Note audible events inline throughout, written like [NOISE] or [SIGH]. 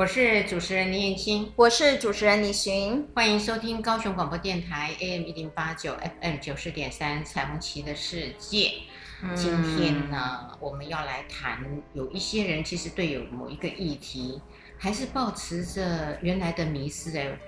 我是主持人林燕青，我是主持人李寻，欢迎收听高雄广播电台 AM 一零八九 FM 九十点三彩虹旗的世界。嗯、今天呢，我们要来谈，有一些人其实对有某一个议题，还是保持着原来的迷失哎。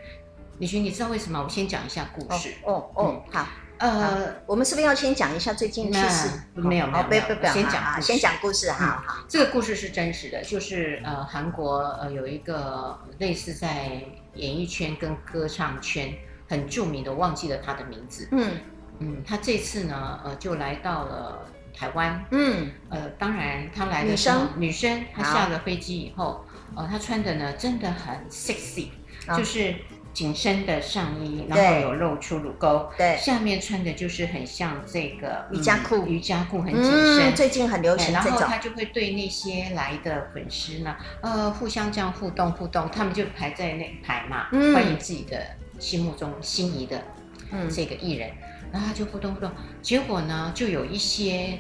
李寻，你知道为什么？我先讲一下故事。哦哦，哦，好。呃，我们是不是要先讲一下最近的事实？没有没有，不不不，先讲先讲故事哈。好，这个故事是真实的，就是呃，韩国呃有一个类似在演艺圈跟歌唱圈很著名的，忘记了他的名字。嗯嗯，他这次呢呃就来到了台湾。嗯呃，当然他来的时候，女生，她下了飞机以后，呃，她穿的呢真的很 sexy，就是。紧身的上衣，然后有露出乳沟，对，下面穿的就是很像这个瑜伽裤，瑜伽裤很紧身，嗯，最近很流行。然后他就会对那些来的粉丝呢，呃，互相这样互动互动，他们就排在那排嘛，嗯，欢迎自己的心目中心仪的这个艺人，嗯，然后他就互动互动，结果呢，就有一些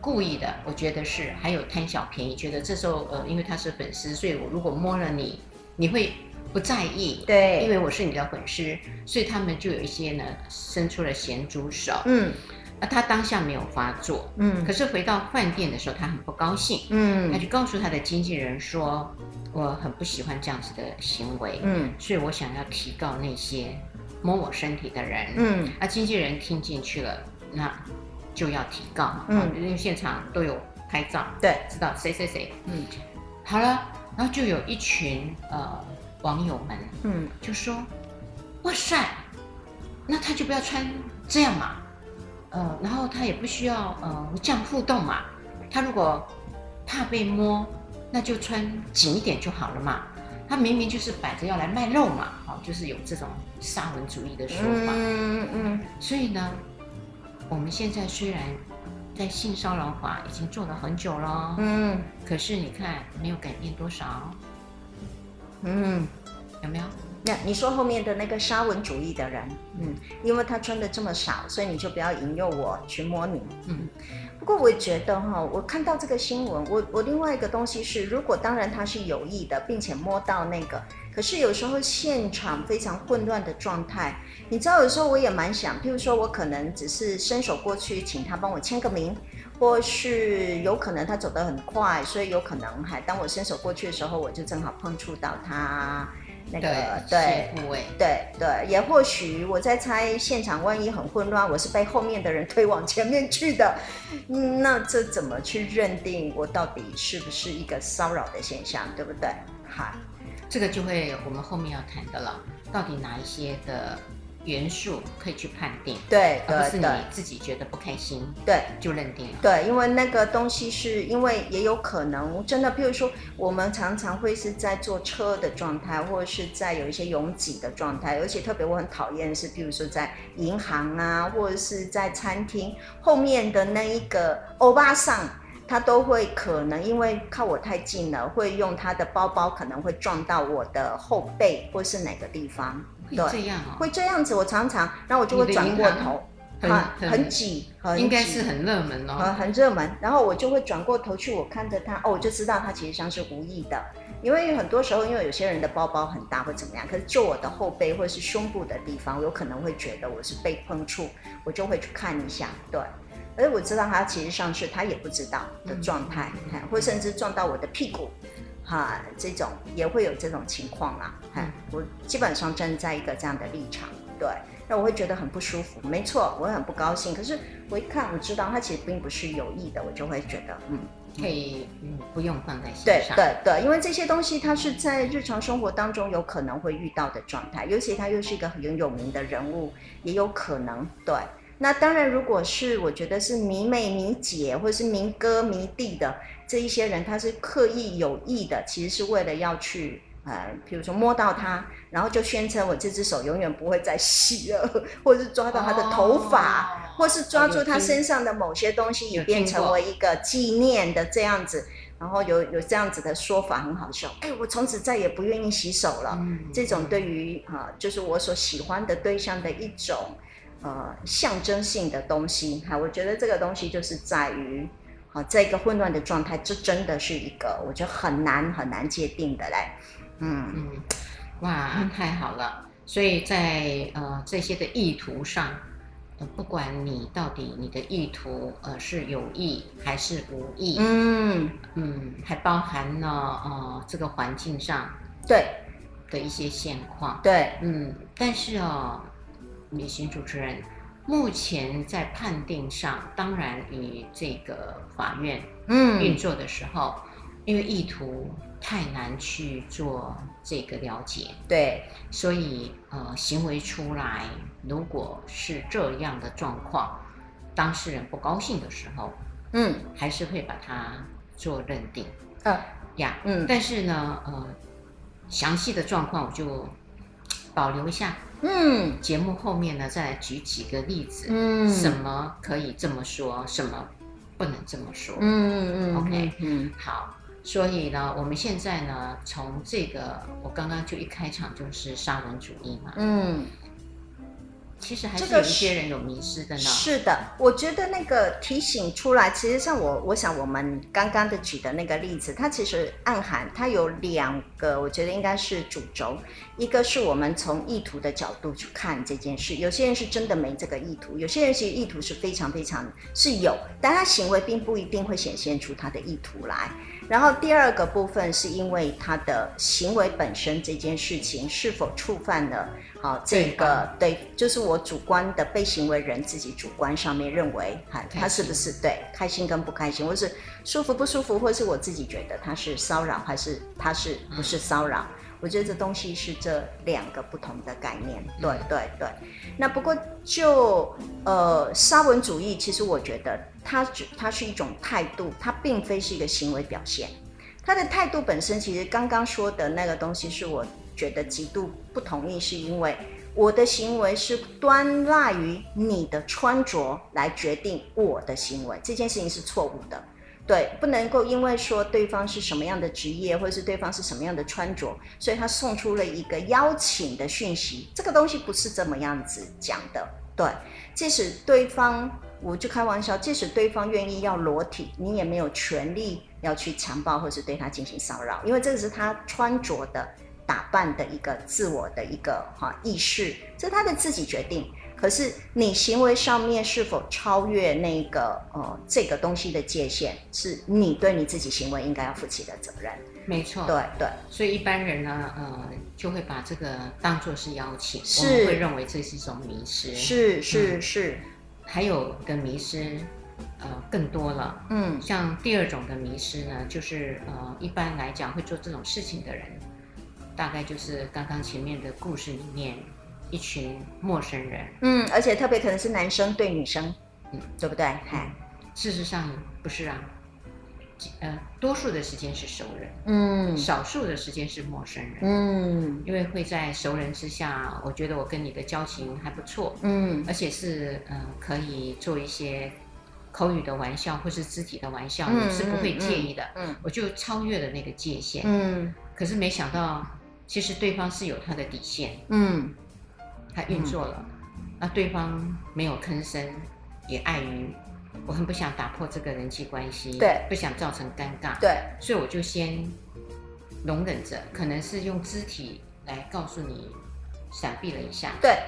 故意的，我觉得是，还有贪小便宜，觉得这时候呃，因为他是粉丝，所以我如果摸了你，你会。不在意，对，因为我是你的粉丝，所以他们就有一些呢，伸出了咸猪手。嗯，那他当下没有发作，嗯，可是回到饭店的时候，他很不高兴，嗯，他就告诉他的经纪人说，我很不喜欢这样子的行为，嗯，所以我想要提告那些摸我身体的人，嗯，那经纪人听进去了，那就要提告嘛，嗯，因为现场都有拍照，对，知道谁谁谁，嗯，好了，然后就有一群呃。网友们，嗯，就说，哇塞，那他就不要穿这样嘛，呃，然后他也不需要呃这样互动嘛，他如果怕被摸，那就穿紧一点就好了嘛。他明明就是摆着要来卖肉嘛，哦，就是有这种沙文主义的说法，嗯嗯，所以呢，我们现在虽然在性骚扰法已经做了很久了，嗯，可是你看没有改变多少。嗯，有没有？那你说后面的那个沙文主义的人，嗯，因为他穿的这么少，所以你就不要引诱我去摸你。嗯，不过我也觉得哈，我看到这个新闻，我我另外一个东西是，如果当然他是有意的，并且摸到那个，可是有时候现场非常混乱的状态，你知道，有时候我也蛮想，譬如说我可能只是伸手过去，请他帮我签个名。或是有可能他走得很快，所以有可能还当我伸手过去的时候，我就正好碰触到他那个对部位，对对，对，也或许我在猜现场万一很混乱，我是被后面的人 [LAUGHS] 推往前面去的，那这怎么去认定我到底是不是一个骚扰的现象，对不对？好，这个就会我们后面要谈的了，到底哪一些的。元素可以去判定，对，而不是你自己觉得不开心，对，就认定了。对，因为那个东西是因为也有可能真的，譬如说我们常常会是在坐车的状态，或者是在有一些拥挤的状态，而且特别我很讨厌是，譬如说在银行啊，或者是在餐厅后面的那一个欧巴桑，他都会可能因为靠我太近了，会用他的包包可能会撞到我的后背或是哪个地方。会这样哦，会这样子。我常常，然后我就会转过头，很很挤，应该是很热门哦，很很热门。然后我就会转过头去，我看着他，哦，我就知道他其实上是无意的。因为很多时候，因为有些人的包包很大或怎么样，可是就我的后背或者是胸部的地方，我有可能会觉得我是被碰触，我就会去看一下。对，而我知道他其实上是他也不知道的状态，嗯，或甚至撞到我的屁股。哈，这种也会有这种情况啊。哈，我基本上站在一个这样的立场，对，那我会觉得很不舒服。没错，我会很不高兴。可是我一看，我知道他其实并不是有意的，我就会觉得，嗯，可以，嗯，不用放在心上。对对对，因为这些东西它是在日常生活当中有可能会遇到的状态，尤其他又是一个很有名的人物，也有可能。对，那当然，如果是我觉得是迷妹迷姐，或者是迷哥迷弟的。这一些人他是刻意有意的，其实是为了要去呃，比如说摸到他，然后就宣称我这只手永远不会再洗了，或者是抓到他的头发，哦、或是抓住他身上的某些东西，以便成为一个纪念的这样子。然后有有这样子的说法很好笑，哎，我从此再也不愿意洗手了。嗯、这种对于啊、呃，就是我所喜欢的对象的一种呃象征性的东西哈，我觉得这个东西就是在于。好，在一个混乱的状态，这真的是一个我觉得很难很难界定的嘞。嗯嗯，哇，太好了。所以在呃这些的意图上，呃，不管你到底你的意图呃是有意还是无意，嗯嗯，还包含了呃这个环境上对的一些现况，对，嗯，但是哦，李行主持人目前在判定上，当然与这个法院嗯。运作的时候，嗯、因为意图。太难去做这个了解，对，所以呃，行为出来，如果是这样的状况，当事人不高兴的时候，嗯，还是会把它做认定，呃呀，嗯，但是呢，呃，详细的状况我就保留一下，嗯，节目后面呢再来举几个例子，嗯，什么可以这么说，什么不能这么说，嗯嗯嗯，OK，嗯，好。所以呢，我们现在呢，从这个我刚刚就一开场就是沙文主义嘛，嗯，其实还是有一些人有迷失的呢。是的，我觉得那个提醒出来，其实像我，我想我们刚刚的举的那个例子，它其实暗含它有两个，我觉得应该是主轴，一个是我们从意图的角度去看这件事，有些人是真的没这个意图，有些人其实意图是非常非常是有，但他行为并不一定会显现出他的意图来。然后第二个部分是因为他的行为本身这件事情是否触犯了好这个对，就是我主观的被行为人自己主观上面认为哈，他是不是对开心跟不开心，或是舒服不舒服，或是我自己觉得他是骚扰，还是他是不是骚扰？我觉得这东西是这两个不同的概念。对对对。那不过就呃沙文主义，其实我觉得。它只，它是一种态度，它并非是一个行为表现。它的态度本身，其实刚刚说的那个东西，是我觉得极度不同意，是因为我的行为是端赖于你的穿着来决定我的行为，这件事情是错误的。对，不能够因为说对方是什么样的职业，或者是对方是什么样的穿着，所以他送出了一个邀请的讯息，这个东西不是这么样子讲的。对，即使对方。我就开玩笑，即使对方愿意要裸体，你也没有权利要去强暴或是对他进行骚扰，因为这个是他穿着的打扮的一个自我的一个哈意识，这是他的自己决定。可是你行为上面是否超越那个呃这个东西的界限，是你对你自己行为应该要负起的责任。没错，对对。所以一般人呢，呃，就会把这个当做是邀请，是我们会认为这是一种迷失。是是是。还有的迷失，呃，更多了。嗯，像第二种的迷失呢，就是呃，一般来讲会做这种事情的人，大概就是刚刚前面的故事里面一群陌生人。嗯，而且特别可能是男生对女生，嗯，对不对？嗯，事实上不是啊。呃，多数的时间是熟人，嗯，少数的时间是陌生人，嗯，因为会在熟人之下，我觉得我跟你的交情还不错，嗯，而且是呃可以做一些口语的玩笑或是肢体的玩笑，你、嗯、是不会介意的，嗯，嗯，我就超越了那个界限，嗯，可是没想到，其实对方是有他的底线，嗯，他运作了，那、嗯、对方没有吭声，也碍于。我很不想打破这个人际关系，对，不想造成尴尬，对，所以我就先容忍着，可能是用肢体来告诉你，闪避了一下，对，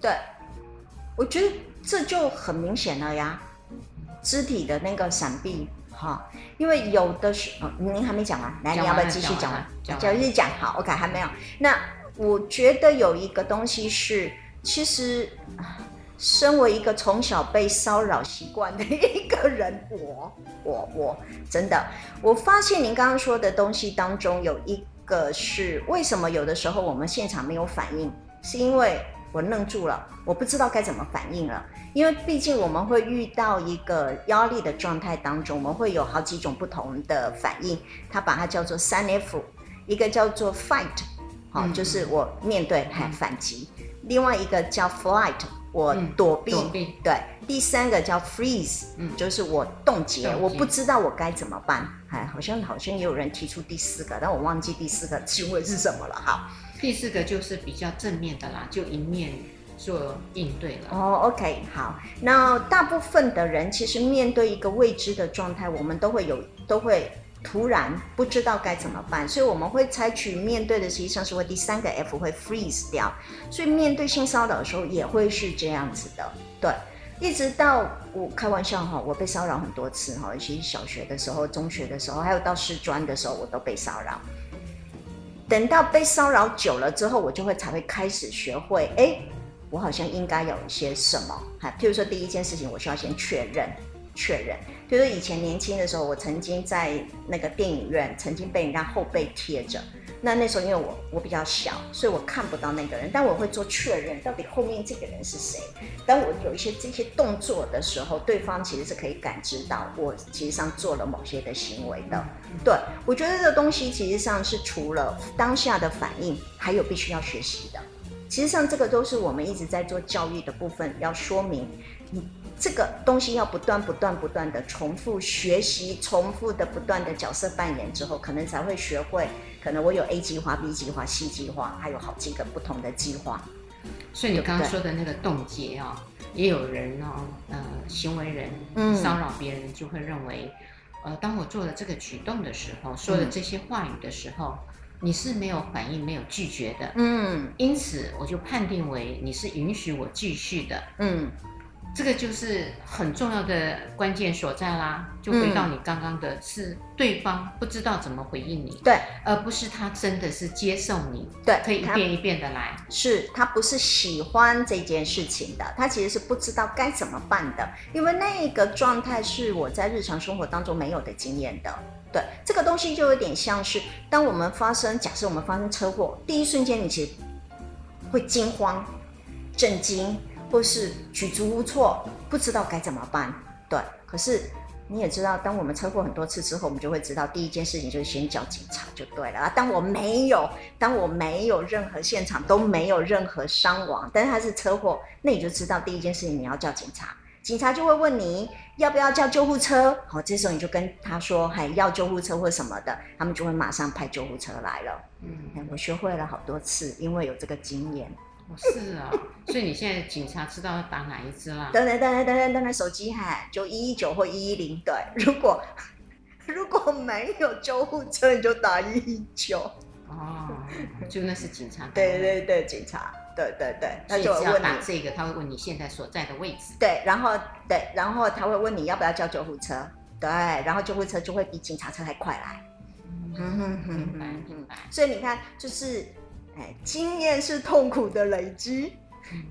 对，我觉得这就很明显了呀，肢体的那个闪避，哈，因为有的时候，哦，您还没讲完，来，你要不要继续讲完？继续讲，好，OK，还没有。那我觉得有一个东西是，其实。身为一个从小被骚扰习惯的一个人，我我我真的，我发现您刚刚说的东西当中有一个是为什么有的时候我们现场没有反应，是因为我愣住了，我不知道该怎么反应了。因为毕竟我们会遇到一个压力的状态当中，我们会有好几种不同的反应，他把它叫做三 F，一个叫做 fight，好，就是我面对还反击，另外一个叫 flight。我躲避，嗯、躲避，对，第三个叫 freeze，嗯，就是我冻结，我不知道我该怎么办，哎，好像好像也有人提出第四个，但我忘记第四个行为是什么了。好，第四个就是比较正面的啦，就一面做应对了。哦，OK，好。那大部分的人其实面对一个未知的状态，我们都会有，都会突然不知道该怎么办，所以我们会采取面对的，实际上是会第三个 F 会 freeze 掉。所以面对性骚扰的时候也会是这样子的，对。一直到我开玩笑哈，我被骚扰很多次哈，尤其小学的时候、中学的时候，还有到师专的时候，我都被骚扰。等到被骚扰久了之后，我就会才会开始学会，哎，我好像应该有一些什么哈，譬如说第一件事情，我需要先确认，确认。比如说以前年轻的时候，我曾经在那个电影院曾经被人家后背贴着。那那时候因为我我比较小，所以我看不到那个人，但我会做确认，到底后面这个人是谁。当我有一些这些动作的时候，对方其实是可以感知到我其实上做了某些的行为的。对，我觉得这个东西其实上是除了当下的反应，还有必须要学习的。其实上这个都是我们一直在做教育的部分，要说明你。这个东西要不断、不断、不断的重复学习，重复的不断的角色扮演之后，可能才会学会。可能我有 A 计划、B 计划、C 计划，还有好几个不同的计划。所以你刚刚说的那个冻结啊，也有人呢、哦，呃，行为人骚扰别人就会认为，嗯、呃，当我做了这个举动的时候，说了这些话语的时候，嗯、你是没有反应、没有拒绝的，嗯，因此我就判定为你是允许我继续的，嗯。这个就是很重要的关键所在啦，就回到你刚刚的，嗯、是对方不知道怎么回应你，对，而不是他真的是接受你，对，可以一遍一遍的来，是他不是喜欢这件事情的，他其实是不知道该怎么办的，因为那个状态是我在日常生活当中没有的经验的，对，这个东西就有点像是当我们发生，假设我们发生车祸，第一瞬间你其实会惊慌、震惊。或是举足无措，不知道该怎么办。对，可是你也知道，当我们车祸很多次之后，我们就会知道，第一件事情就是先叫警察就对了。当我没有，当我没有任何现场都没有任何伤亡，但是他是车祸，那你就知道第一件事情你要叫警察。警察就会问你要不要叫救护车。好，这时候你就跟他说还要救护车或什么的，他们就会马上派救护车来了。嗯，我学会了好多次，因为有这个经验。是啊所以你现在警察知道要打哪一只啦？等等等等等等等手机哈就一一九或一一零对如果 [LAUGHS] 如果没有救护车你就打一一九。哦就那是警察对对对警察对对对他就问你这个他会问你现在所在的位置。对然后对然后他会问你要不要叫救护车对然后救护车就会比警察车还快来。嗯哼哼哼所以你看就是哎，经验是痛苦的累积。嗯，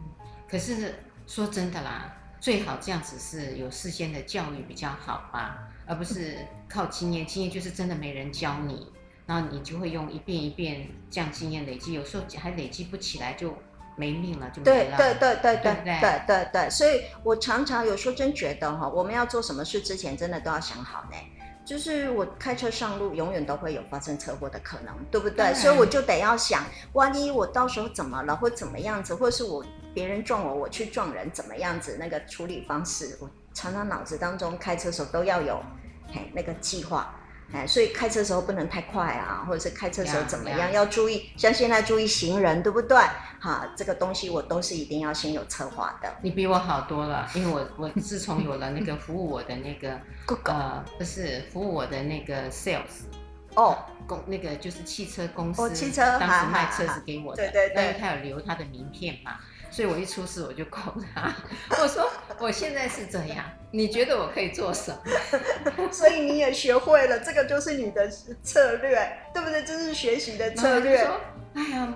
可是说真的啦，最好这样子是有事先的教育比较好吧，而不是靠经验。经验就是真的没人教你，然后你就会用一遍一遍这样经验累积，有时候还累积不起来就没命了，就没了。对对对对对对对对对，所以我常常有时候真觉得哈，我们要做什么事之前，真的都要想好呢。就是我开车上路，永远都会有发生车祸的可能，对不对？所以我就得要想，万一我到时候怎么了，或怎么样子，或是我别人撞我，我去撞人，怎么样子？那个处理方式，我常常脑子当中开车时候都要有，嘿，那个计划。哎，所以开车的时候不能太快啊，或者是开车时候怎么样，要注意，像现在注意行人，对不对？哈，这个东西我都是一定要先有策划的。你比我好多了，因为我 [LAUGHS] 我自从有了那个服务我的那个呃，不是服务我的那个 sales 哦，公那个就是汽车公司，哦，汽车当时卖车子给我的，对对对，因为他有留他的名片嘛。所以我一出事我就 call 他，[LAUGHS] 我说我现在是这样，你觉得我可以做什么？[LAUGHS] [LAUGHS] 所以你也学会了，这个就是你的策略，对不对？这是学习的策略。说，哎呀。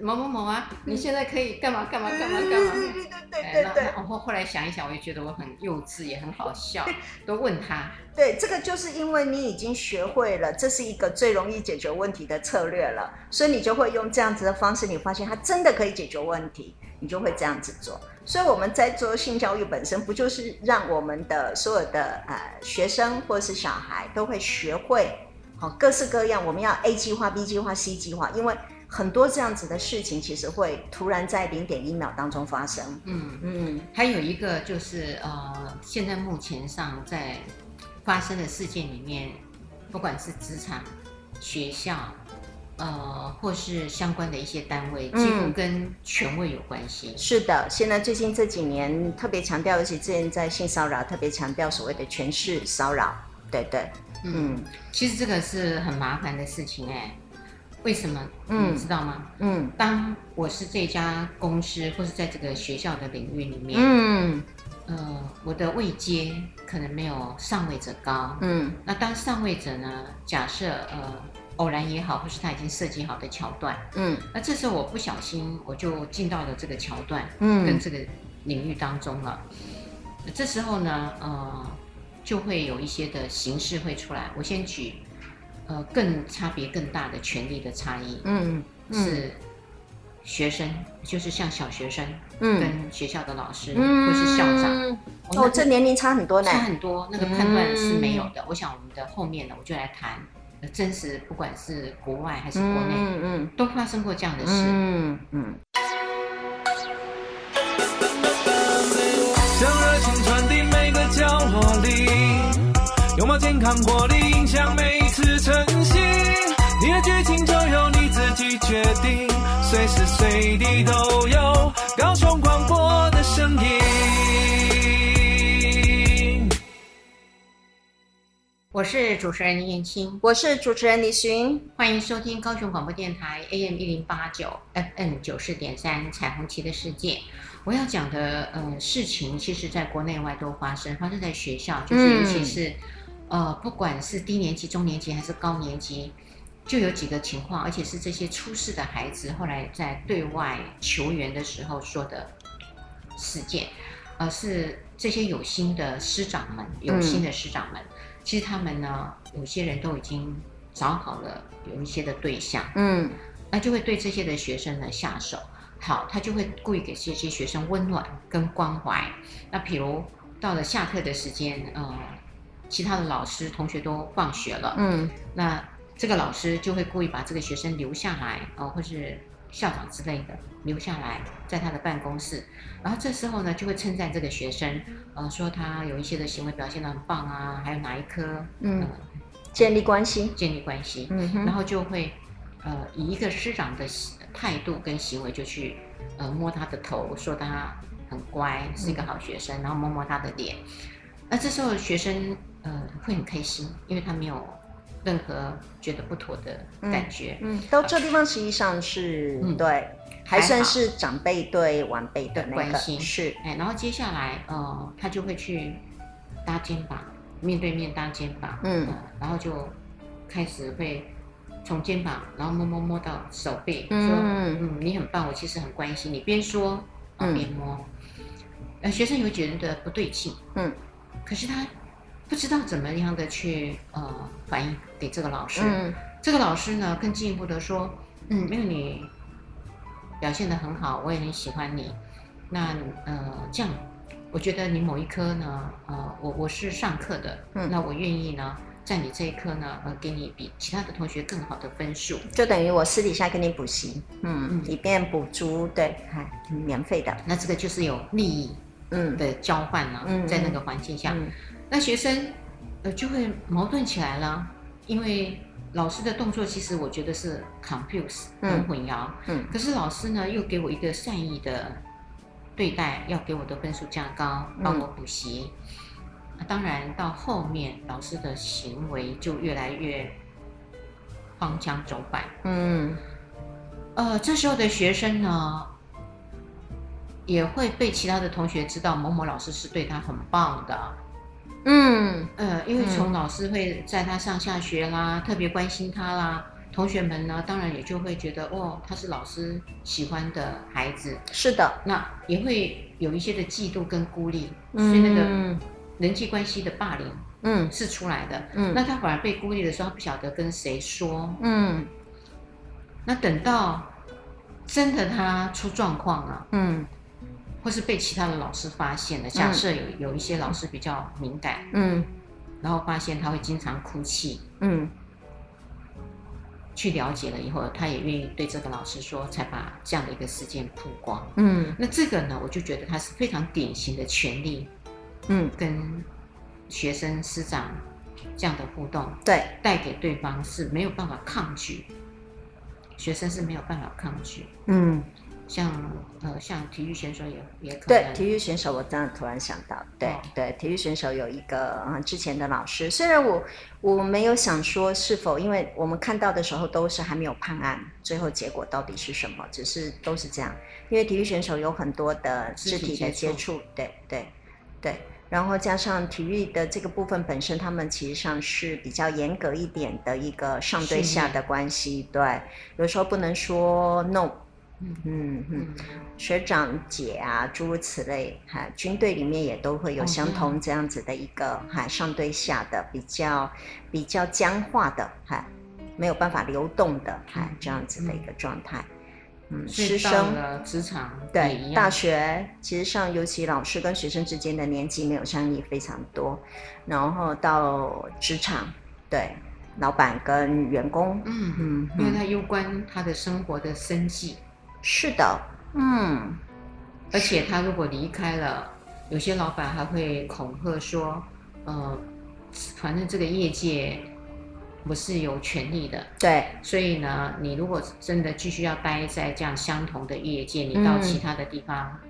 某某某啊，你现在可以干嘛干嘛干嘛干嘛？对对对对对。然后后来想一想，我就觉得我很幼稚，也很好笑，都问他。对，这个就是因为你已经学会了，这是一个最容易解决问题的策略了，所以你就会用这样子的方式，你发现它真的可以解决问题，你就会这样子做。所以我们在做性教育本身，不就是让我们的所有的呃学生或者是小孩都会学会，好，各式各样，我们要 A 计划、B 计划、C 计划，因为。很多这样子的事情，其实会突然在零点一秒当中发生。嗯嗯，还有一个就是呃，现在目前上在发生的事件里面，不管是职场、学校，呃，或是相关的一些单位，几乎跟权威有关系。嗯、是的，现在最近这几年特别强调，尤其之前在性骚扰特别强调所谓的权势骚扰。对对，嗯，其实这个是很麻烦的事情哎。为什么？嗯，你知道吗？嗯，当我是这家公司或是在这个学校的领域里面，嗯，呃，我的位阶可能没有上位者高，嗯，那当上位者呢，假设呃偶然也好，或是他已经设计好的桥段，嗯，那这时候我不小心我就进到了这个桥段，嗯，跟这个领域当中了，这时候呢，呃，就会有一些的形式会出来。我先举。呃，更差别更大的权利的差异，嗯，是学生，就是像小学生，嗯，跟学校的老师，嗯，或是校长，哦，这年龄差很多呢，差很多，那个判断是没有的。我想我们的后面呢，我就来谈真实，不管是国外还是国内，嗯嗯，都发生过这样的事，嗯嗯。像热情传递每个角落里，拥抱健康活力，影响每一次晨曦。你的剧情就由你自己决定，随时随地都有高雄广播的声音。我是主持人林燕青，我是主持人李寻，欢迎收听高雄广播电台 AM 一零八九 FM 九四点三彩虹旗的世界。我要讲的呃事情，其实在国内外都发生，发生在学校，就是尤其是。呃，不管是低年级、中年级还是高年级，就有几个情况，而且是这些出事的孩子后来在对外求援的时候说的事件，而、呃、是这些有心的师长们，有心的师长们，嗯、其实他们呢，有些人都已经找好了有一些的对象，嗯，那就会对这些的学生呢下手，好，他就会故意给这些学生温暖跟关怀，那比如到了下课的时间，呃。其他的老师同学都放学了，嗯，那这个老师就会故意把这个学生留下来，哦，或是校长之类的留下来，在他的办公室，然后这时候呢，就会称赞这个学生，呃，说他有一些的行为表现得很棒啊，还有哪一科，嗯，呃、建立关系，建立关系，嗯哼，然后就会，呃，以一个师长的态度跟行为就去，呃，摸他的头，说他很乖，是一个好学生，嗯、然后摸摸他的脸，那这时候学生。呃，会很开心，因为他没有任何觉得不妥的感觉。嗯，嗯，到这地方实际上是、嗯、对，还算是长辈对晚辈的关心。是，哎，然后接下来，呃，他就会去搭肩膀，面对面搭肩膀。嗯、呃，然后就开始会从肩膀，然后摸摸摸到手背，嗯、说：“嗯，你很棒，我其实很关心你。”边说啊边摸。呃，学生有觉得不对劲。嗯，可是他。不知道怎么样的去呃反映给这个老师，嗯、这个老师呢更进一步的说，嗯，因为你表现得很好，我也很喜欢你，那呃这样，我觉得你某一科呢，呃我我是上课的，嗯，那我愿意呢在你这一科呢呃给你比其他的同学更好的分数，就等于我私底下给你补习，嗯嗯，以便补足，对，还免费的，那这个就是有利益嗯。的交换了，嗯、在那个环境下。那学生，呃，就会矛盾起来了，因为老师的动作其实我觉得是 confuse 很混淆，嗯，嗯，可是老师呢又给我一个善意的对待，要给我的分数加高，帮我补习，嗯，当然到后面老师的行为就越来越荒腔走板，嗯，呃，这时候的学生呢，也会被其他的同学知道某某老师是对他很棒的。嗯呃，因为从老师会在他上下学啦，嗯、特别关心他啦，同学们呢，当然也就会觉得哦，他是老师喜欢的孩子。是的，那也会有一些的嫉妒跟孤立，嗯、所以那个人际关系的霸凌，嗯，是出来的。嗯，那他反而被孤立的时候，他不晓得跟谁说。嗯，那等到真的他出状况了，嗯。或是被其他的老师发现了。假设有有一些老师比较敏感，嗯，然后发现他会经常哭泣，嗯，去了解了以后，他也愿意对这个老师说，才把这样的一个事件曝光，嗯，那这个呢，我就觉得他是非常典型的权利，嗯，跟学生师长这样的互动，对，带给对方是没有办法抗拒，学生是没有办法抗拒。嗯。像呃，像体育选手也也可能对体育选手，我真的突然想到，对、哦、对，体育选手有一个啊、嗯，之前的老师，虽然我我没有想说是否，因为我们看到的时候都是还没有判案，最后结果到底是什么，只是都是这样，因为体育选手有很多的肢体的接触，接触对对对，然后加上体育的这个部分本身，他们其实上是比较严格一点的一个上对下的关系，对，有时候不能说 no。嗯。嗯，学长姐啊，诸如此类，哈，军队里面也都会有相同这样子的一个哈上对下的比较比较僵化的哈，没有办法流动的哈这样子的一个状态。嗯，师生职场对大学，其实上尤其老师跟学生之间的年纪没有相异非常多，然后到职场，对老板跟员工，嗯嗯，因为他攸关他的生活的生计。是的，嗯，而且他如果离开了，有些老板还会恐吓说，呃，反正这个业界我是有权利的，对，所以呢，你如果真的继续要待在这样相同的业界，你到其他的地方，嗯、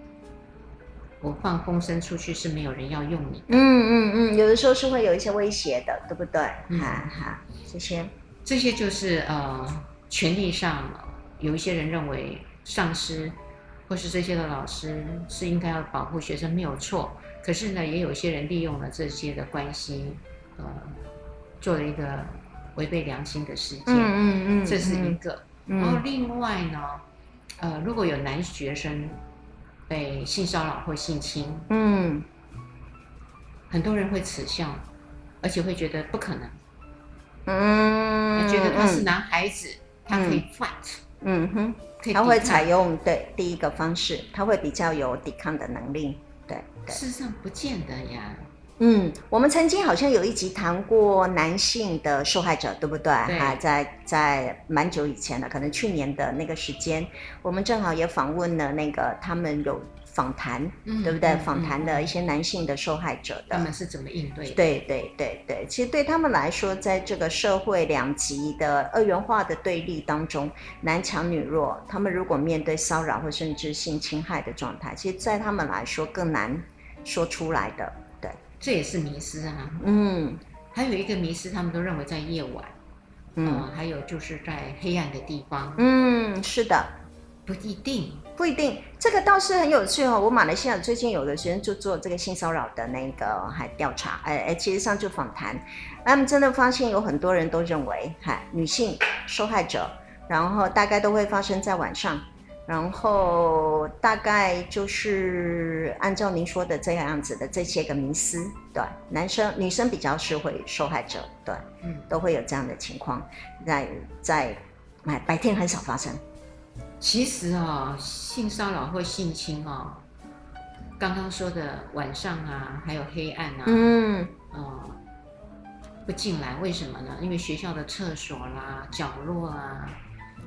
我放风声出去是没有人要用你的，嗯嗯嗯，有的时候是会有一些威胁的，对不对？哈、嗯、哈，这些。这些就是呃，权力上有一些人认为。上司或是这些的老师是应该要保护学生，没有错。可是呢，也有一些人利用了这些的关系，呃，做了一个违背良心的事件。嗯嗯嗯，这是一个。嗯、然后另外呢，呃，如果有男学生被性骚扰或性侵，嗯，很多人会耻笑，而且会觉得不可能。嗯，觉得他是男孩子，嗯、他可以 fight。嗯哼。他会采用对第一个方式，他会比较有抵抗的能力。对，对事实上不见得呀。嗯，我们曾经好像有一集谈过男性的受害者，对不对？对。啊，在在蛮久以前了，可能去年的那个时间，我们正好也访问了那个他们有。访谈，对不对？嗯嗯、访谈的一些男性的受害者的，他们是怎么应对的？对对对对，其实对他们来说，在这个社会两极的二元化的对立当中，男强女弱，他们如果面对骚扰或甚至性侵害的状态，其实，在他们来说更难说出来的。对，这也是迷失啊。嗯，还有一个迷失，他们都认为在夜晚，嗯、呃，还有就是在黑暗的地方。嗯，是的，不一定。不一定，这个倒是很有趣哦。我马来西亚最近有的学生就做这个性骚扰的那个还调查，哎哎，其实上就访谈，他们真的发现有很多人都认为，嗨，女性受害者，然后大概都会发生在晚上，然后大概就是按照您说的这样子的这些个迷思，对，男生女生比较是会受害者，对，嗯，都会有这样的情况，在在哎白天很少发生。其实啊、哦，性骚扰或性侵哦，刚刚说的晚上啊，还有黑暗啊，嗯，呃，不进来，为什么呢？因为学校的厕所啦、角落啊，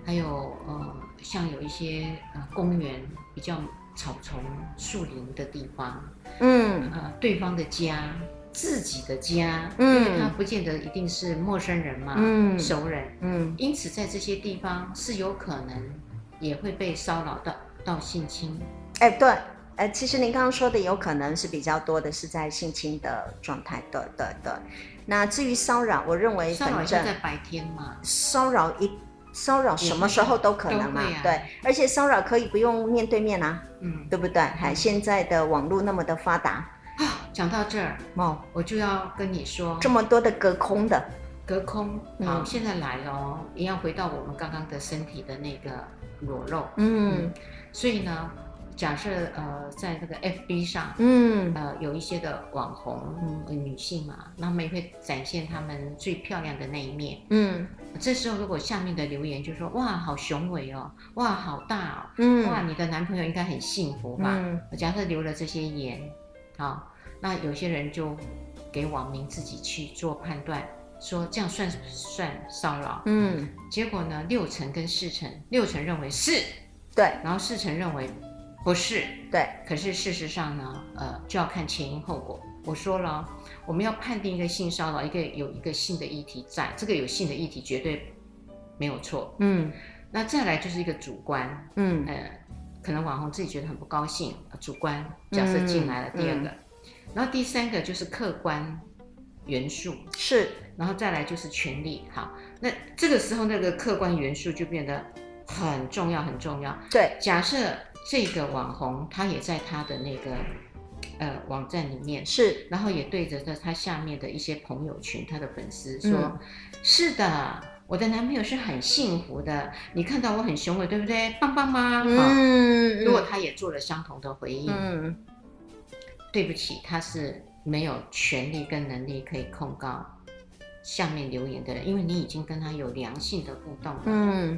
还有呃，像有一些呃公园比较草丛、树林的地方，嗯，呃，对方的家、自己的家，嗯，因为他不见得一定是陌生人嘛，嗯，熟人，嗯，因此在这些地方是有可能。也会被骚扰到到性侵，哎，对，哎，其实您刚刚说的有可能是比较多的是在性侵的状态，对对对。那至于骚扰，我认为骚扰就在白天嘛，骚扰一骚扰什么时候都可能嘛，啊、对，而且骚扰可以不用面对面啊，嗯，对不对？还、嗯、现在的网络那么的发达。啊，讲到这儿哦，我就要跟你说，这么多的隔空的隔空，好，嗯、现在来了，一样回到我们刚刚的身体的那个。裸露，嗯，嗯，所以呢，假设呃，在这个 FB 上，嗯，呃，有一些的网红，嗯，女性嘛，那么也会展现她们最漂亮的那一面，嗯，这时候如果下面的留言就说，哇，好雄伟哦，哇，好大哦，嗯，哇，你的男朋友应该很幸福吧？嗯，假设留了这些言，好，那有些人就给网民自己去做判断。说这样算算骚扰？嗯，结果呢，六成跟四成，六成认为是，对，然后四成认为不是，对。可是事实上呢，呃，就要看前因后果。我说了，我们要判定一个性骚扰，一个有一个性的议题在，这个有性的议题绝对没有错。嗯，那再来就是一个主观，嗯，呃，可能网红自己觉得很不高兴，主观角色进来了。第二个，嗯嗯、然后第三个就是客观元素，是，然后再来就是权力。好，那这个时候那个客观元素就变得很重要，很重要。对，假设这个网红他也在他的那个呃网站里面是，然后也对着他下面的一些朋友群，他的粉丝说：“嗯、是的。”我的男朋友是很幸福的，你看到我很雄伟，对不对？棒棒吗？嗯，如果他也做了相同的回应，嗯，对不起，他是没有权利跟能力可以控告下面留言的人，因为你已经跟他有良性的互动了。嗯，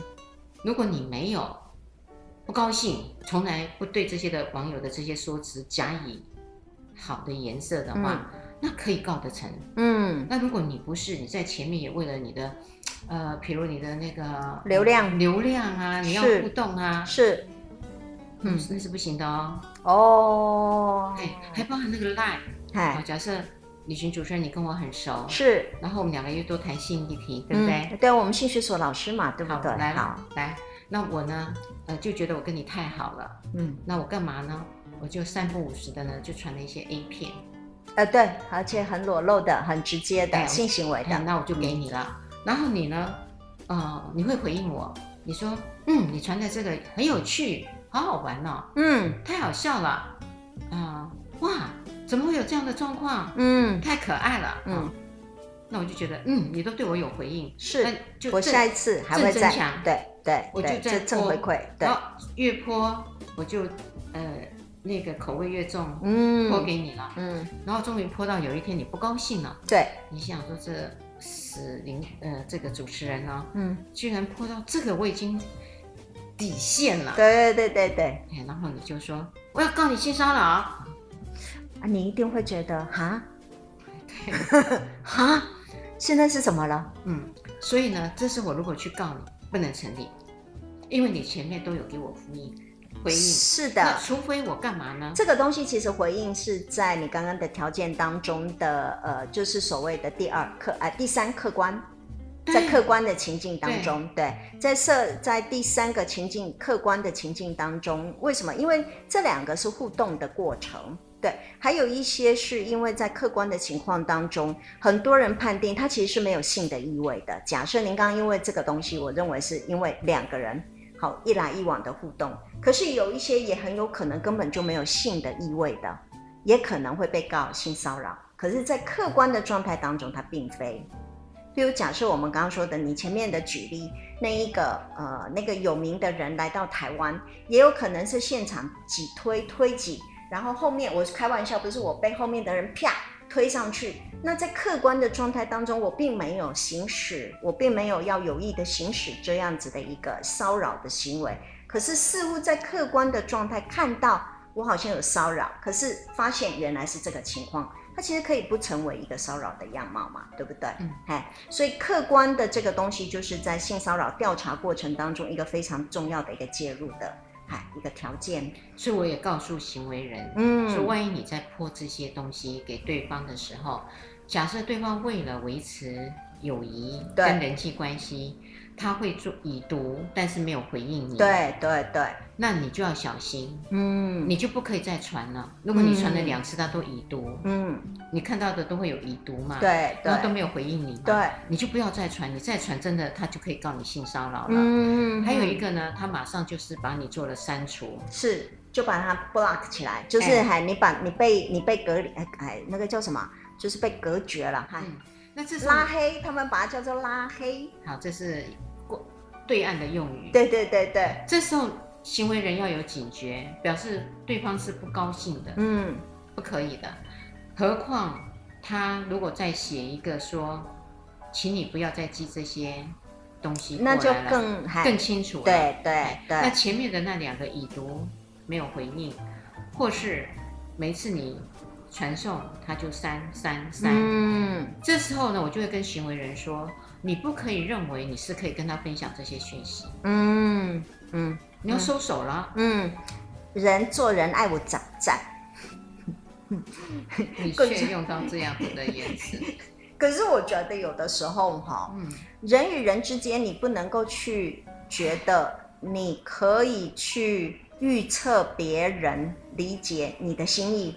如果你没有不高兴，从来不对这些的网友的这些说辞加以好的颜色的话，嗯，那可以告得成。嗯，那如果你不是，你在前面也为了你的。呃，比如你的那个流量，流量啊，你要互动啊，是，嗯，那是不行的哦。哦，哎，还包含那个 line，哎，假设旅行主持人你跟我很熟，是，然后我们两个又多谈性议题，对不对？对，我们性学所老师嘛，对不对？来，好，来，那我呢，呃，就觉得我跟你太好了，嗯，那我干嘛呢？我就三不五时的呢，就传了一些 A 片，呃，对，而且很裸露的，很直接的性行为的，那我就给你了。然后你呢？呃，你会回应我，你说，嗯，你传的这个很有趣，好好玩哦，嗯，太好笑了，啊、呃，哇，怎么会有这样的状况？嗯，太可爱了，嗯，哦、那我就觉得，嗯，你都对我有回应，是，就我下一次还会再，对对，我就在正回馈，对，越泼我就呃那个口味越重，嗯，泼给你了，嗯，然后终于泼到有一天你不高兴了，对，你想说这。死灵呃，这个主持人呢、哦，嗯，居然泼到这个我已经底线了，对对对对对，然后你就说我要告你性骚扰啊，你一定会觉得哈，[LAUGHS] 哈，现在是什么了？嗯，所以呢，这是我如果去告你不能成立，因为你前面都有给我呼应。回应是的，除非我干嘛呢？这个东西其实回应是在你刚刚的条件当中的，呃，就是所谓的第二客，呃，第三客观，在客观的情境当中，对，对，在设在第三个情境客观的情境当中，为什么？因为这两个是互动的过程，对，还有一些是因为在客观的情况当中，很多人判定它其实是没有性的意味的。假设您刚刚因为这个东西，我认为是因为两个人。好，一来一往的互动，可是有一些也很有可能根本就没有性的意味的，也可能会被告性骚扰。可是，在客观的状态当中，它并非。比如假设我们刚刚说的，你前面的举例，那一个呃那个有名的人来到台湾，也有可能是现场挤推推挤，然后后面我开玩笑，不是我被后面的人啪。推上去，那在客观的状态当中，我并没有行使，我并没有要有意的行使这样子的一个骚扰的行为。可是似乎在客观的状态看到我好像有骚扰，可是发现原来是这个情况，它其实可以不成为一个骚扰的样貌嘛，对不对？嗯，哎，所以客观的这个东西就是在性骚扰调查过程当中一个非常重要的一个介入的。一个条件，所以我也告诉行为人，嗯，说万一你在泼这些东西给对方的时候，假设对方为了维持友谊跟人际关系。他会做已读，但是没有回应你。对对对，那你就要小心，嗯，你就不可以再传了。如果你传了两次，他都已读，嗯，你看到的都会有已读嘛，对，然后都没有回应你，对，你就不要再传，你再传真的他就可以告你性骚扰了。嗯，还有一个呢，他马上就是把你做了删除，是，就把它 block 起来，就是还你把你被你被隔离，哎，那个叫什么？就是被隔绝了，哈。那这是拉黑，他们把它叫做拉黑。好，这是过。对岸的用语，对对对对，这时候行为人要有警觉，表示对方是不高兴的，嗯，不可以的。何况他如果再写一个说，请你不要再寄这些东西那就更更清楚了。对对对，那前面的那两个已读没有回应，或是每次你传送他就删删删，嗯，这时候呢，我就会跟行为人说。你不可以认为你是可以跟他分享这些讯息，嗯嗯，你要收手了，嗯，人做人爱我长赞，[LAUGHS] 你却用到这样子的言辞，[LAUGHS] 可是我觉得有的时候哈，嗯，人与人之间你不能够去觉得你可以去预测别人理解你的心意，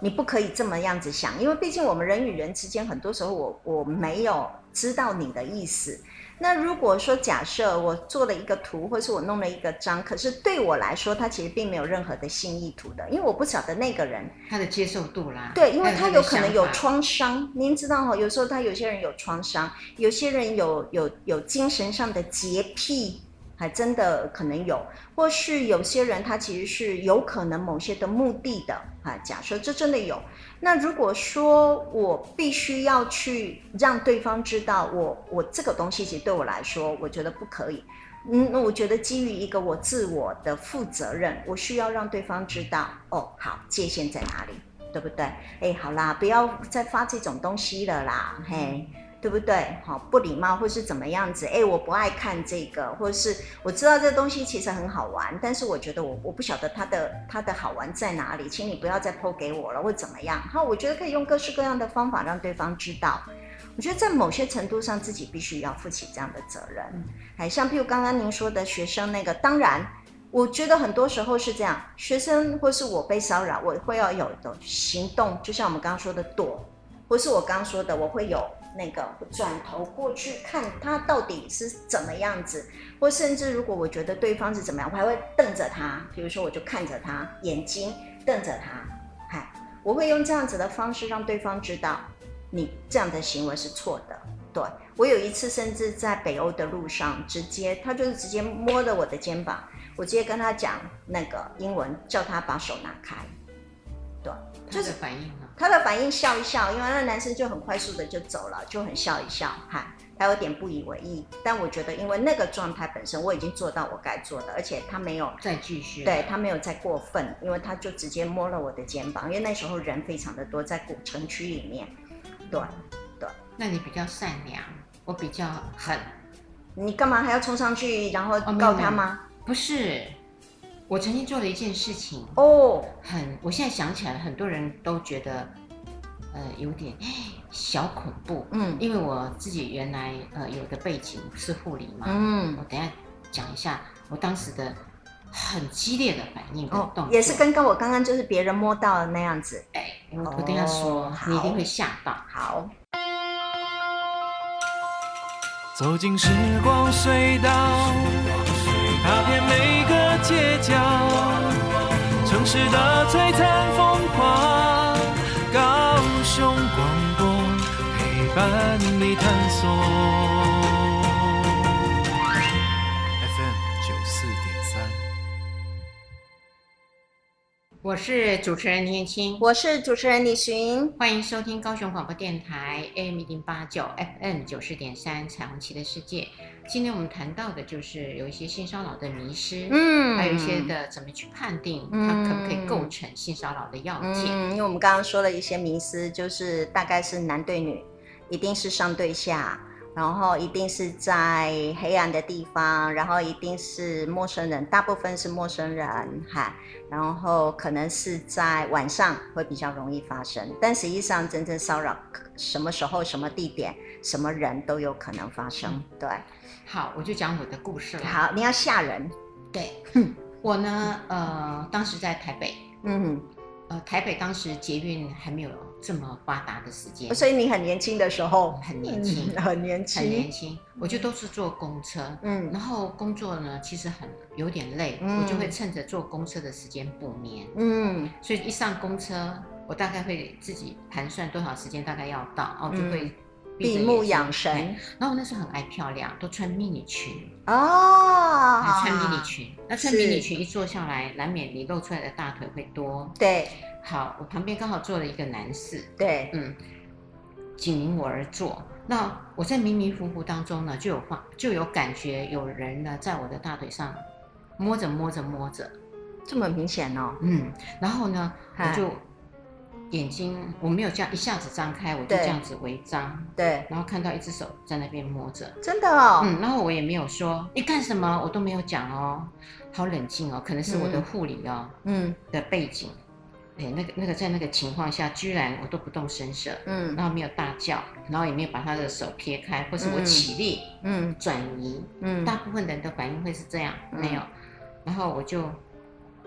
你不可以这么样子想，因为毕竟我们人与人之间，很多时候我我没有知道你的意思。那如果说假设我做了一个图，或是我弄了一个章，可是对我来说，它其实并没有任何的新意图的，因为我不晓得那个人他的接受度啦。对，因为他有可能有创伤，您知道哈，有时候他有些人有创伤，有些人有有有精神上的洁癖。还真的可能有，或是有些人他其实是有可能某些的目的的啊。假设这真的有，那如果说我必须要去让对方知道我，我这个东西其实对我来说，我觉得不可以。嗯，那我觉得基于一个我自我的负责任，我需要让对方知道，哦，好，界限在哪里，对不对？哎，好啦，不要再发这种东西了啦，嘿。对不对？好，不礼貌或是怎么样子？哎，我不爱看这个，或是我知道这东西其实很好玩，但是我觉得我我不晓得它的它的好玩在哪里，请你不要再 po 给我了，或怎么样？好，我觉得可以用各式各样的方法让对方知道。我觉得在某些程度上，自己必须要负起这样的责任。哎，像譬如刚刚您说的学生那个，当然，我觉得很多时候是这样，学生或是我被骚扰，我会要有的行动，就像我们刚刚说的躲，或是我刚刚说的，我会有。那个转头过去看他到底是怎么样子，或甚至如果我觉得对方是怎么样，我还会瞪着他。比如说，我就看着他眼睛，瞪着他，嗨，我会用这样子的方式让对方知道，你这样的行为是错的。对，我有一次甚至在北欧的路上，直接他就是直接摸着我的肩膀，我直接跟他讲那个英文，叫他把手拿开。对，就是反应。他的反应笑一笑，因为那男生就很快速的就走了，就很笑一笑，哈，他有点不以为意。但我觉得，因为那个状态本身我已经做到我该做的，而且他没有再继续，对，他没有再过分，因为他就直接摸了我的肩膀，因为那时候人非常的多，在古城区里面，对对。那你比较善良，我比较狠，你干嘛还要冲上去然后告他吗？哦，不是。我曾经做了一件事情哦，很，我现在想起来，很多人都觉得，呃，有点小恐怖，嗯，因为我自己原来呃有的背景是护理嘛，嗯，我等一下讲一下我当时的很激烈的反应跟动作，哦，也是跟跟我刚刚就是别人摸到的那样子，哎，我我等一下说，哦，你一定会吓到，好。走进时光隧道，踏遍每个街角，城市的璀璨风光，高雄广播陪伴你探索。我是主持人林燕青，我是主持人李寻，欢迎收听高雄广播电台 AM 一零八九 FM 九四点三彩虹旗的世界。今天我们谈到的就是有一些性骚扰的迷失，嗯，还有一些的怎么去判定它可不可以构成性骚扰的要件。嗯，因为我们刚刚说了一些迷失，就是大概是男对女，一定是上对下。然后一定是在黑暗的地方，然后一定是陌生人，大部分是陌生人，哈，然后可能是在晚上会比较容易发生，但实际上真正骚扰什么时候、什么地点、什么人都有可能发生。嗯、对，好，我就讲我的故事了。好，你要吓人。对，我呢，呃，当时在台北，嗯，呃，台北当时捷运还没有。这么发达的时间，所以你很年轻的时候，很年轻，嗯，很年轻，很年轻。我就都是坐公车，嗯，然后工作呢，其实很有点累，嗯，我就会趁着坐公车的时间补眠，嗯，所以一上公车，我大概会自己盘算多少时间大概要到，哦就会闭目养神。然后我那时候很爱漂亮，都穿迷你裙哦，穿迷你裙，那穿迷你裙一坐下来，难免你露出来的大腿会多，对。好，我旁边刚好坐了一个男士，对，嗯，紧邻我而坐。那我在迷迷糊糊当中呢，就有发，就有感觉有人呢在我的大腿上摸着摸着摸着，这么明显哦。嗯，然后呢，我就眼睛我没有这样一下子张开，我就这样子微张，对，然后看到一只手在那边摸着，真的哦。嗯，然后我也没有说你干什么，我都没有讲哦，好冷静哦，可能是我的护理哦，嗯的背景。哎，那个那个在那个情况下，居然我都不动声色，嗯，然后没有大叫，然后也没有把他的手撇开，或是我起立，嗯，转移，嗯，大部分人的反应会是这样，没有，然后我就，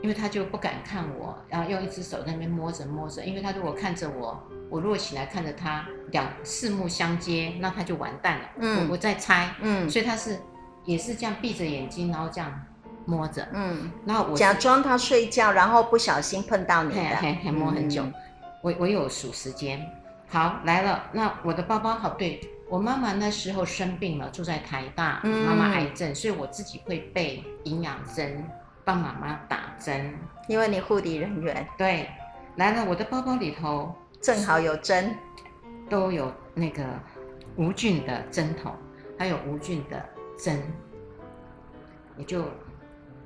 因为他就不敢看我，然后用一只手在那边摸着摸着，因为他如果看着我，我如果起来看着他，两四目相接，那他就完蛋了，嗯，我我在猜，嗯，所以他是也是这样闭着眼睛，然后这样。摸着，嗯，然后我假装他睡觉，然后不小心碰到你的，嘿，嘿，摸很久。嗯、我我有数时间，好来了。那我的包包好，对，我妈妈那时候生病了，住在台大，嗯、妈妈癌症，所以我自己会备营养针，帮妈妈打针。因为你护理人员，对，来了，我的包包里头正好有针，都有那个无菌的针筒，还有无菌的针，也就。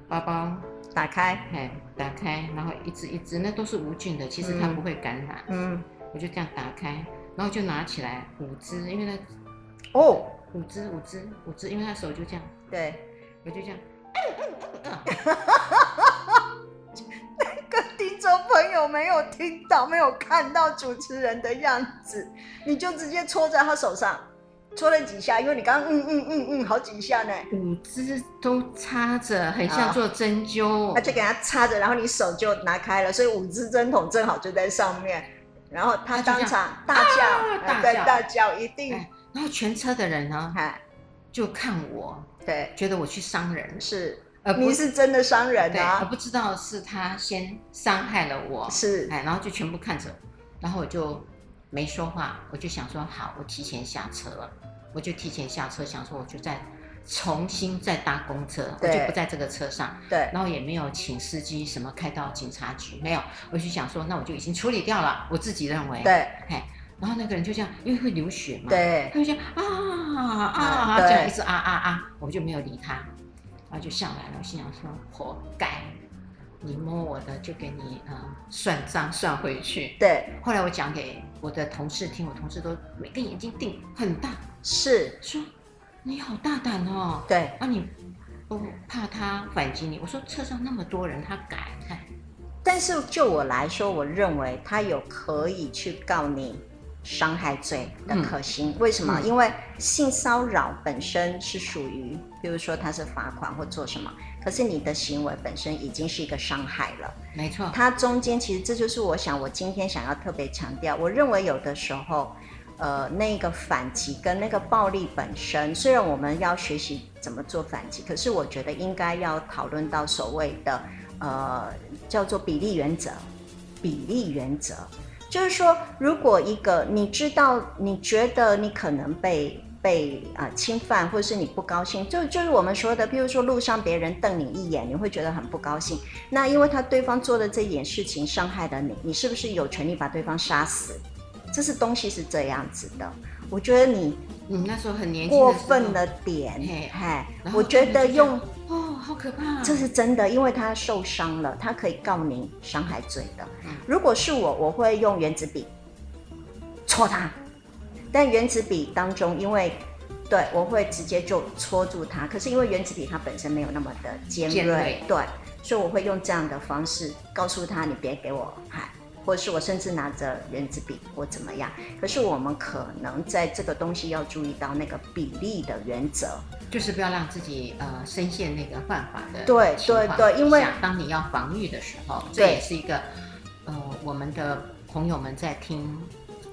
包包打开，嘿，打开，然后一只一只，那都是无菌的，其实它不会感染。嗯，我就这样打开，然后就拿起来五只，因为那哦，五只五只五只，因为他手就这样。对，我就这样。[LAUGHS] 那个听众朋友没有听到，没有看到主持人的样子，你就直接戳在他手上。戳了几下，因为你刚刚嗯嗯嗯嗯好几下呢，五只都插着，很像做针灸。他就给他插着，然后你手就拿开了，所以五只针筒正好就在上面。然后他当场大叫，啊、大叫，大叫，一定。然后全车的人呢，哎，就看我，对，觉得我去伤人，是，而不是真的伤人啊，而不知道是他先伤害了我，是，哎，然后就全部看着，然后我就。没说话，我就想说好，我提前下车了，我就提前下车，想说我就再重新再搭公车，我就不在这个车上，对，然后也没有请司机什么开到警察局，没有，我就想说那我就已经处理掉了，我自己认为，对，哎，然后那个人就这样，因为会流血嘛，对，他就这样啊啊，这样一直啊啊啊，我就没有理他，然后就下来了，我心想说活该。你摸我的就给你啊、呃、算账算回去。对，后来我讲给我的同事听，我同事都每个眼睛定很大，是说你好大胆哦。对，啊你不怕他反击你？我说车上那么多人，他敢？但是就我来说，我认为他有可以去告你。伤害罪的可行，嗯、为什么？嗯、因为性骚扰本身是属于，比如说他是罚款或做什么，可是你的行为本身已经是一个伤害了。没错，它中间其实这就是我想，我今天想要特别强调，我认为有的时候，呃，那个反击跟那个暴力本身，虽然我们要学习怎么做反击，可是我觉得应该要讨论到所谓的呃叫做比例原则，比例原则。就是说，如果一个你知道，你觉得你可能被被啊、侵犯，或者是你不高兴，就就是我们说的，譬如说路上别人瞪你一眼，你会觉得很不高兴。那因为他对方做的这件事情伤害了你，你是不是有权利把对方杀死？这是东西是这样子的。我觉得你你那时候很年轻，过分了点，嘿，嘿，我觉得用。哦，好可怕！这是真的，因为他受伤了，他可以告您伤害罪的。嗯、如果是我，我会用原子笔戳他，但原子笔当中，因为对我会直接就戳住他，可是因为原子笔它本身没有那么的尖锐，尖锐对，所以我会用这样的方式告诉他，你别给我害。或者是我甚至拿着原子笔或怎么样，可是我们可能在这个东西要注意到那个比例的原则，就是不要让自己呃深陷那个犯法的对对对，因为当你要防御的时候，这也是一个呃我们的朋友们在听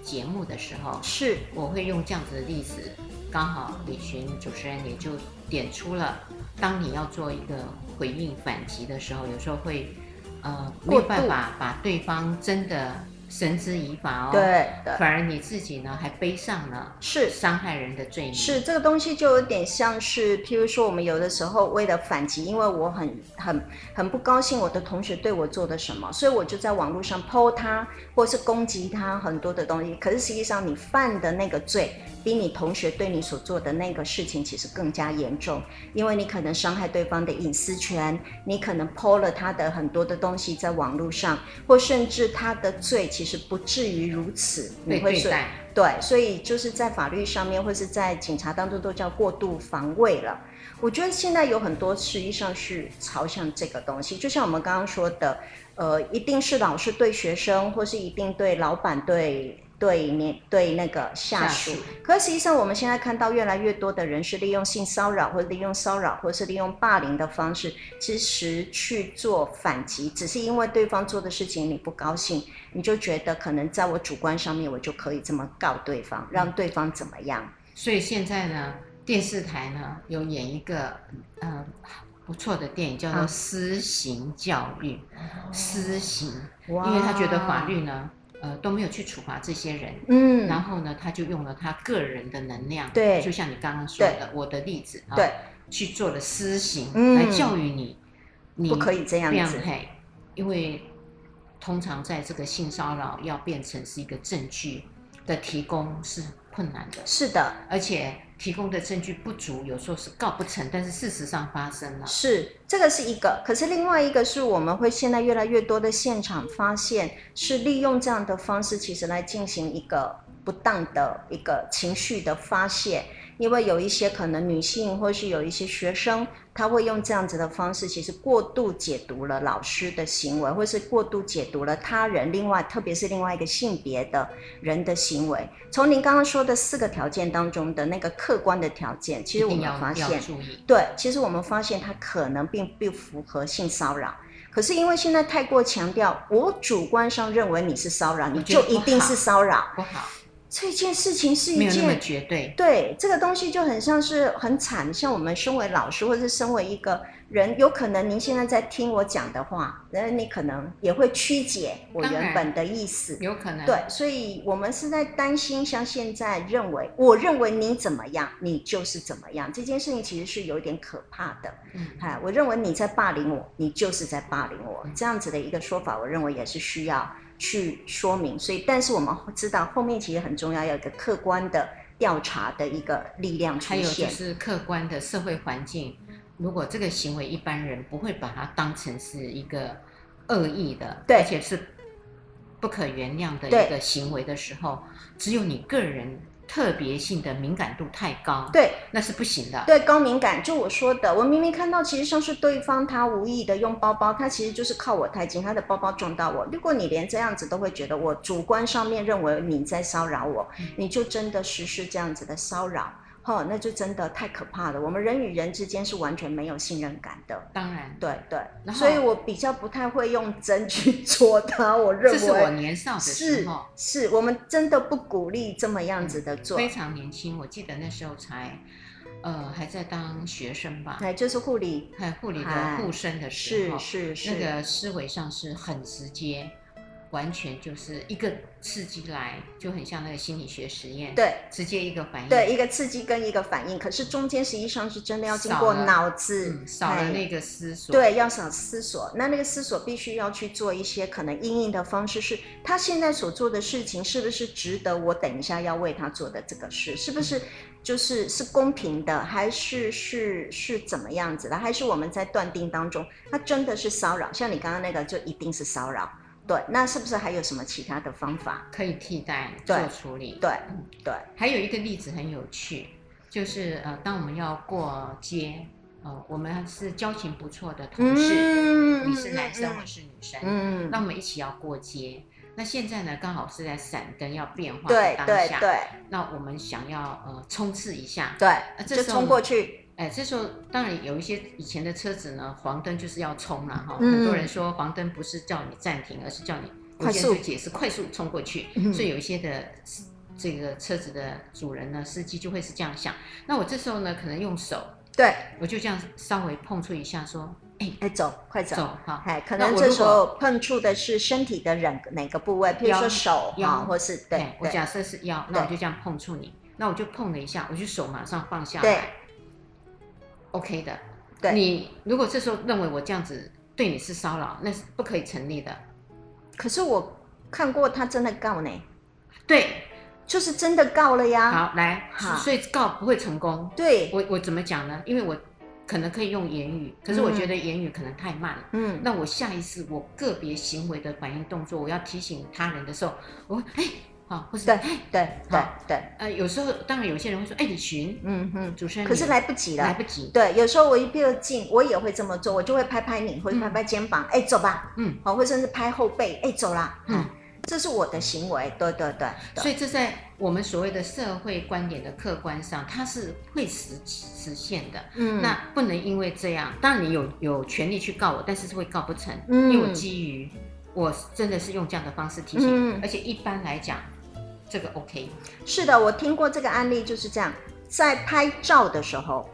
节目的时候，是我会用这样子的例子，刚好李群主持人也就点出了，当你要做一个回应反击的时候，有时候会。呃，没有办法把对方真的绳之以法哦，对，反而你自己呢还背上了是伤害人的罪名。是这个东西就有点像是，譬如说我们有的时候为了反击，因为我很很很不高兴我的同学对我做的什么，所以我就在网络上 po 他，或是攻击他很多的东西。可是实际上你犯的那个罪，比你同学对你所做的那个事情其实更加严重，因为你可能伤害对方的隐私权，你可能 po 了他的很多的东西在网络上，或甚至他的罪其其实不至于如此，你会说对，所以就是在法律上面或是在警察当中都叫过度防卫了。我觉得现在有很多实际上是朝向这个东西，就像我们刚刚说的，呃，一定是老师对学生，或是一定对老板对。对你对那个下属，可实际上我们现在看到越来越多的人是利用性骚扰，或者利用骚扰，或者是利用霸凌的方式，其实去做反击，只是因为对方做的事情你不高兴，你就觉得可能在我主观上面我就可以这么告对方，让对方怎么样？嗯、所以现在呢，电视台呢有演一个呃不错的电影，叫做《私刑教育》，嗯、私刑，因为他觉得法律呢。呃，都没有去处罚这些人，嗯，然后呢，他就用了他个人的能量，对，就像你刚刚说的，我的例子，对，啊、去做了私刑，嗯，来教育你，你不可以这样子，因为通常在这个性骚扰要变成是一个证据的提供是困难的，是的，而且。提供的证据不足，有时候是告不成，但是事实上发生了。是，这个是一个，可是另外一个是我们会现在越来越多的现场发现，是利用这样的方式，其实来进行一个不当的一个情绪的发泄。因为有一些可能女性，或是有一些学生，他会用这样子的方式，其实过度解读了老师的行为，或是过度解读了他人，另外特别是另外一个性别的人的行为。从您刚刚说的四个条件当中的那个客观的条件，其实我们发现，对，其实我们发现他可能并不符合性骚扰，可是因为现在太过强调，我主观上认为你是骚扰，你就一定是骚扰，不好。这件事情是一件绝对，对这个东西就很像是很惨，像我们身为老师或者是身为一个人，有可能您现在在听我讲的话，然后你可能也会曲解我原本的意思，有可能。对，所以我们是在担心，像现在认为，我认为你怎么样，你就是怎么样，这件事情其实是有点可怕的。嗯，哎，我认为你在霸凌我，你就是在霸凌我，这样子的一个说法，我认为也是需要。去说明，所以但是我们知道后面其实很重要，要有一个客观的调查的一个力量出现，还有就是客观的社会环境。如果这个行为一般人不会把它当成是一个恶意的，对，而且是不可原谅的一个行为的时候，只有你个人。特别性的敏感度太高，对，那是不行的。对，高敏感，就我说的，我明明看到，其实像是对方他无意的用包包，他其实就是靠我太近，他的包包撞到我。如果你连这样子都会觉得我主观上面认为你在骚扰我，嗯，你就真的实施这样子的骚扰。哦，那就真的太可怕了。我们人与人之间是完全没有信任感的。当然，对对。所以我比较不太会用针去 [LAUGHS] 戳他。我认为这是我年少的时候，是，是我们真的不鼓励这么样子的做。非常年轻，我记得那时候才，呃，还在当学生吧。对，就是护理，还护理的护生的时候，是是是，那个思维上是很直接。完全就是一个刺激来，就很像那个心理学实验，对，直接一个反应，对，一个刺激跟一个反应，可是中间实际上是真的要经过脑子，少了，那个思索，对，要少思索，那那个思索必须要去做一些可能应应的方式，是他现在所做的事情是不是值得我等一下要为他做的这个事，是不是就是是公平的，还是是是怎么样子的，还是我们在断定当中，他真的是骚扰，像你刚刚那个就一定是骚扰。对，那是不是还有什么其他的方法可以替代做处理？对对，还有一个例子很有趣，就是呃，当我们要过街，呃，我们是交情不错的同事，嗯、你是男生，我是女生，嗯，那我们一起要过街。那现在呢，刚好是在闪灯要变化的当下，对对对，那我们想要呃冲刺一下，对，就冲过去。哎，这时候当然有一些以前的车子呢，黄灯就是要冲了哈。很多人说黄灯不是叫你暂停，而是叫你快速解释快速冲过去。所以有一些的这个车子的主人呢，司机就会是这样想。那我这时候呢，可能用手，对，我就这样稍微碰触一下，说，哎哎，走，快走，走哈。哎，可能这时候碰触的是身体的哪哪个部位？比如说手腰，或是对。我假设是腰，那我就这样碰触你，那我就碰了一下，我就手马上放下来。OK 的，对，你如果这时候认为我这样子对你是骚扰，那是不可以成立的。可是我看过他真的告呢，对，就是真的告了呀。好，来，好，所以告不会成功。对，我我怎么讲呢？因为我可能可以用言语，可是我觉得言语可能太慢了。嗯，那我下一次我个别行为的反应动作，我要提醒他人的时候，我会哎。好，或是对对对对，呃，有时候当然有些人会说，哎，李寻，嗯哼，主持人，可是来不及了，来不及。对，有时候我一变近，我也会这么做，我就会拍拍你，或者拍拍肩膀，哎，走吧，嗯，好，或甚至拍后背，哎，走啦，嗯，这是我的行为，对对对。所以这在我们所谓的社会观点的客观上，它是会实实现的。嗯，那不能因为这样，当然你有有权利去告我，但是是会告不成，因为我基于我真的是用这样的方式提醒，而且一般来讲。这个 OK，是的，我听过这个案例，就是这样，在拍照的时候，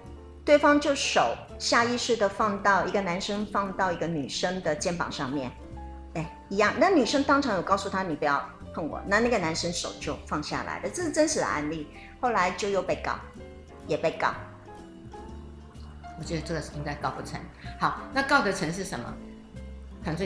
对方就手下意识的放到一个男生放到一个女生的肩膀上面，哎，一样，那女生当场有告诉他你不要碰我，那那个男生手就放下来了，这是真实的案例，后来就又被告，也被告，我觉得这个是应该告不成。好，那告得成是什么？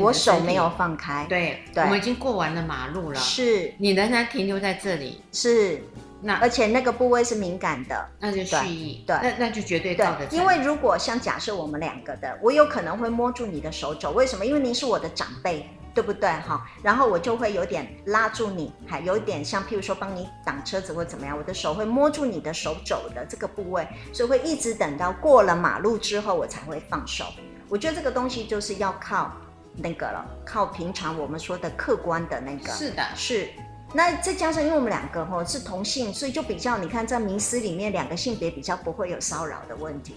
我手没有放开，对，对，我们已经过完了马路了，是，你仍然停留在这里，是，那而且那个部位是敏感的，那就蓄意，对，那那就绝对。因为如果像假设我们两个的，我有可能会摸住你的手肘，为什么？因为您是我的长辈，对不对？哈，然后我就会有点拉住你，还有点像譬如说帮你挡车子或怎么样，我的手会摸住你的手肘的这个部位，所以会一直等到过了马路之后我才会放手。我觉得这个东西就是要靠。那个了，靠平常我们说的客观的那个，是的，是。那再加上，因为我们两个哈是同性，所以就比较，你看在名师里面，两个性别比较不会有骚扰的问题。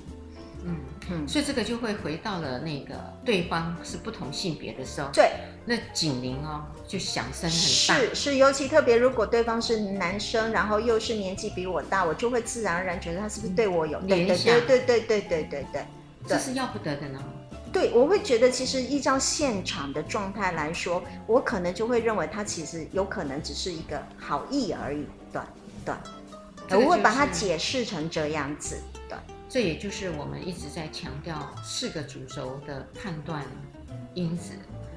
嗯嗯，所以这个就会回到了那个对方是不同性别的时候，对，那警铃哦就响声很大。是是，尤其特别，如果对方是男生，然后又是年纪比我大，我就会自然而然觉得他是不是对我有联想？对对对对对对对，这是要不得的呢。对，我会觉得其实依照现场的状态来说，我可能就会认为他其实有可能只是一个好意而已，对对，我会把它解释成这样子，对。这也就是我们一直在强调四个主轴的判断因子，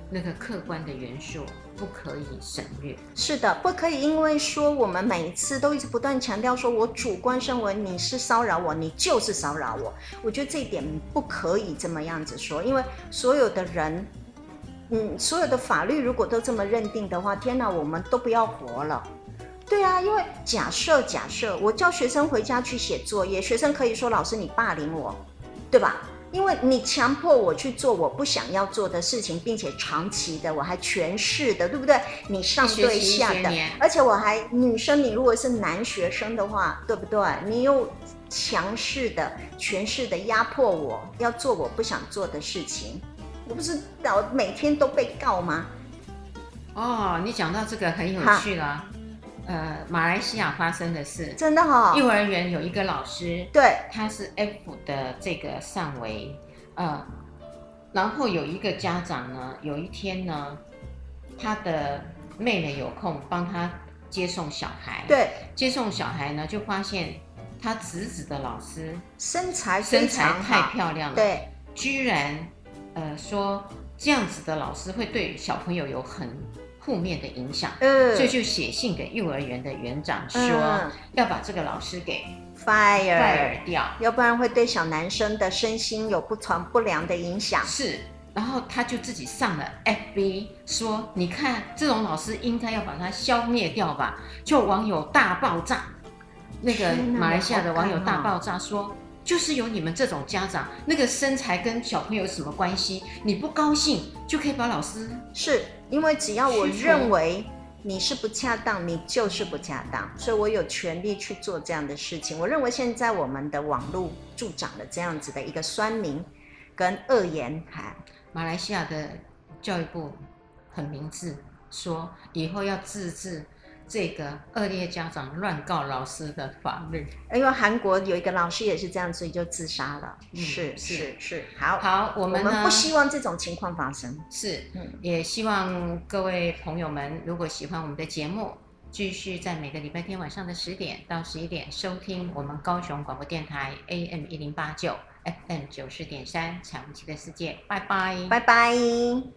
那个客观的元素。不可以省略。是的，不可以，因为说我们每一次都一直不断强调，说我主观认为你是骚扰我，你就是骚扰我。我觉得这一点不可以这么样子说，因为所有的人，嗯，所有的法律如果都这么认定的话，天哪，我们都不要活了。对啊，因为假设假设我叫学生回家去写作业，学生可以说老师你霸凌我，对吧？因为你强迫我去做我不想要做的事情，并且长期的我还权势的，对不对？你上对下的，而且我还女生，你如果是男学生的话，对不对？你又强势的、权势的压迫我要做我不想做的事情，我不是老每天都被告吗？哦，你讲到这个很有趣了。呃，马来西亚发生的事，真的哈、哦。幼儿园有一个老师，对，他是 F 的这个上围，呃，然后有一个家长呢，有一天呢，他的妹妹有空帮他接送小孩，对，接送小孩呢，就发现他侄子的老师身材身材太漂亮了，对，居然呃说这样子的老师会对小朋友有很。负面的影响，嗯，所以就写信给幼儿园的园长说，嗯、要把这个老师给 fire fire 掉，要不然会对小男生的身心有不传不良的影响。是，然后他就自己上了 FB 说，你看这种老师应该要把他消灭掉吧？就网友大爆炸，那个马来西亚的网友大爆炸说。就是有你们这种家长，那个身材跟小朋友有什么关系？你不高兴就可以把老师，是因为只要我认为你是不恰当，你就是不恰当，所以我有权利去做这样的事情。我认为现在我们的网络助长了这样子的一个酸民跟恶言，哈，马来西亚的教育部很明智，说以后要自治。这个恶劣家长乱告老师的法律，因为韩国有一个老师也是这样，所以就自杀了。嗯、是是是，好，好，我们，不希望这种情况发生。是，嗯，也希望各位朋友们，如果喜欢我们的节目，继续在每个礼拜天晚上的十点到十一点收听我们高雄广播电台 AM 一零八九 FM 九十点三彩虹旗的世界。拜拜，拜拜。